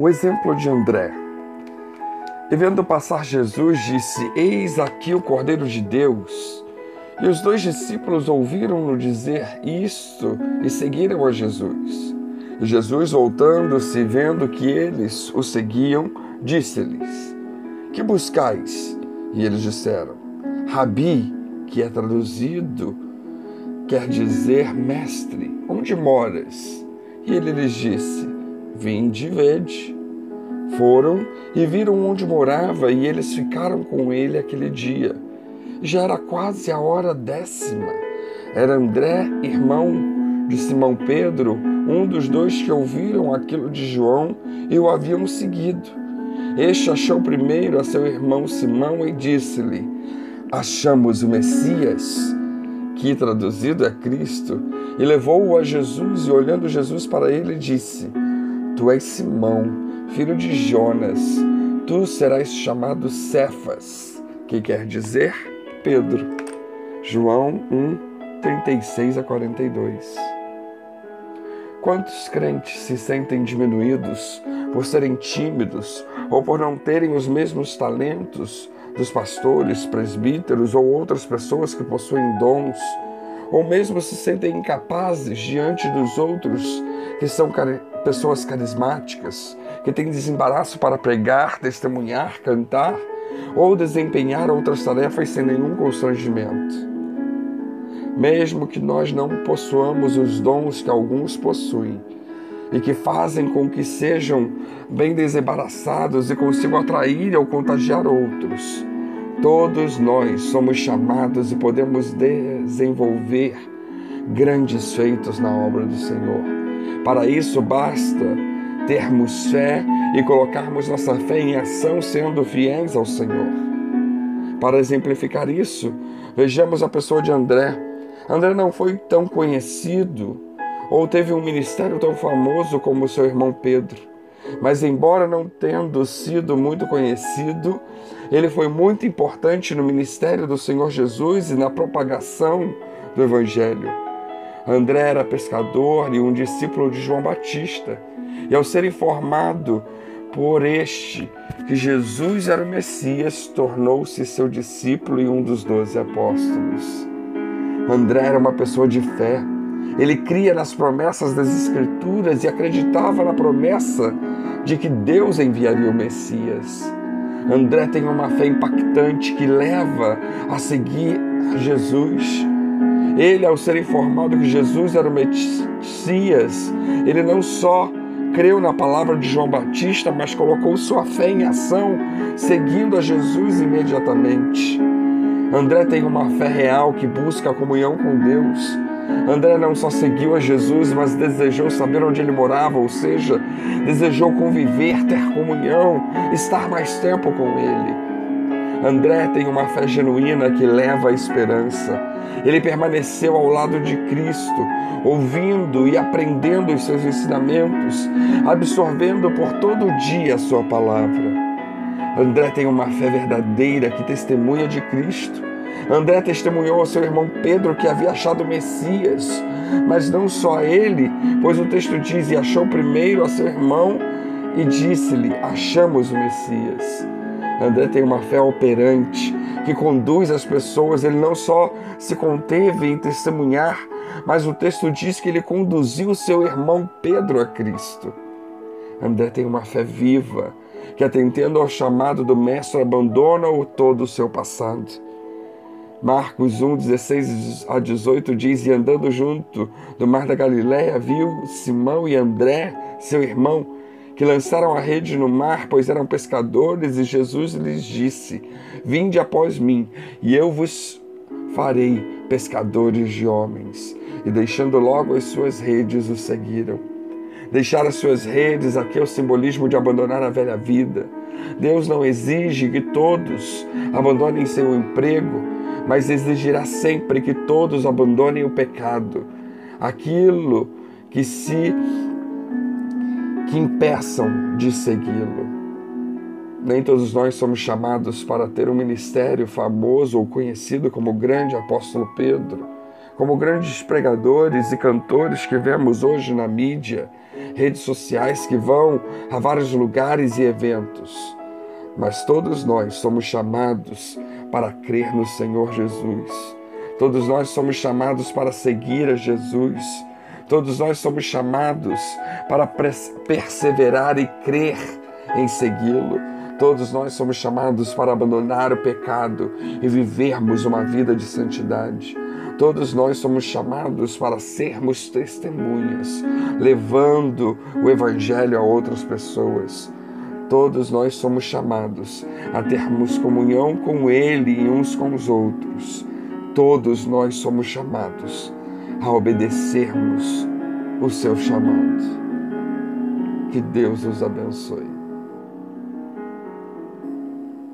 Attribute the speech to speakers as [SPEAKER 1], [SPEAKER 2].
[SPEAKER 1] O exemplo de André. E vendo passar Jesus, disse: Eis aqui o Cordeiro de Deus. E os dois discípulos ouviram-no dizer isto e seguiram a Jesus. E Jesus, voltando-se, vendo que eles o seguiam, disse-lhes: Que buscais? E eles disseram: Rabi, que é traduzido, quer dizer mestre, onde moras? E ele lhes disse: Vinde vede. Foram e viram onde morava, e eles ficaram com ele aquele dia. Já era quase a hora décima. Era André, irmão de Simão Pedro, um dos dois que ouviram aquilo de João e o haviam seguido. Este achou primeiro a seu irmão Simão e disse-lhe: Achamos o Messias, que traduzido é Cristo, e levou-o a Jesus, e olhando Jesus para ele, disse: Tu és Simão, filho de Jonas, tu serás chamado Cefas, que quer dizer Pedro. João 1, 36 a 42. Quantos crentes se sentem diminuídos por serem tímidos ou por não terem os mesmos talentos dos pastores, presbíteros ou outras pessoas que possuem dons, ou mesmo se sentem incapazes diante dos outros que são pessoas carismáticas, que têm desembaraço para pregar, testemunhar, cantar ou desempenhar outras tarefas sem nenhum constrangimento. Mesmo que nós não possuamos os dons que alguns possuem e que fazem com que sejam bem desembaraçados e consigam atrair ou contagiar outros, todos nós somos chamados e podemos desenvolver grandes feitos na obra do Senhor. Para isso basta termos fé e colocarmos nossa fé em ação, sendo fiéis ao Senhor. Para exemplificar isso, vejamos a pessoa de André. André não foi tão conhecido ou teve um ministério tão famoso como seu irmão Pedro. Mas, embora não tendo sido muito conhecido, ele foi muito importante no ministério do Senhor Jesus e na propagação do Evangelho. André era pescador e um discípulo de João Batista. E ao ser informado por este que Jesus era o Messias, tornou-se seu discípulo e um dos doze apóstolos. André era uma pessoa de fé. Ele cria nas promessas das Escrituras e acreditava na promessa de que Deus enviaria o Messias. André tem uma fé impactante que leva a seguir Jesus. Ele, ao ser informado que Jesus era o Messias, ele não só creu na palavra de João Batista, mas colocou sua fé em ação, seguindo a Jesus imediatamente. André tem uma fé real que busca a comunhão com Deus. André não só seguiu a Jesus, mas desejou saber onde ele morava, ou seja, desejou conviver, ter comunhão, estar mais tempo com ele. André tem uma fé genuína que leva à esperança. Ele permaneceu ao lado de Cristo, ouvindo e aprendendo os seus ensinamentos, absorvendo por todo dia a sua palavra. André tem uma fé verdadeira que testemunha de Cristo. André testemunhou ao seu irmão Pedro que havia achado o Messias, mas não só ele, pois o texto diz: e achou primeiro a seu irmão e disse-lhe: Achamos o Messias. André tem uma fé operante que conduz as pessoas. Ele não só se conteve em testemunhar, mas o texto diz que ele conduziu seu irmão Pedro a Cristo. André tem uma fé viva que, atendendo ao chamado do Mestre, abandona o todo o seu passado. Marcos 1, 16 a 18 diz: E andando junto do mar da Galiléia, viu Simão e André, seu irmão, que lançaram a rede no mar, pois eram pescadores, e Jesus lhes disse: Vinde após mim, e eu vos farei pescadores de homens. E deixando logo as suas redes, o seguiram. Deixar as suas redes, aqui é o simbolismo de abandonar a velha vida. Deus não exige que todos abandonem seu emprego, mas exigirá sempre que todos abandonem o pecado, aquilo que se que impeçam de segui-lo. Nem todos nós somos chamados para ter um ministério famoso ou conhecido como o grande apóstolo Pedro, como grandes pregadores e cantores que vemos hoje na mídia, redes sociais que vão a vários lugares e eventos. Mas todos nós somos chamados para crer no Senhor Jesus. Todos nós somos chamados para seguir a Jesus. Todos nós somos chamados para perseverar e crer em segui-lo. Todos nós somos chamados para abandonar o pecado e vivermos uma vida de santidade. Todos nós somos chamados para sermos testemunhas, levando o Evangelho a outras pessoas. Todos nós somos chamados a termos comunhão com Ele e uns com os outros. Todos nós somos chamados a obedecermos o seu chamado. Que Deus os abençoe.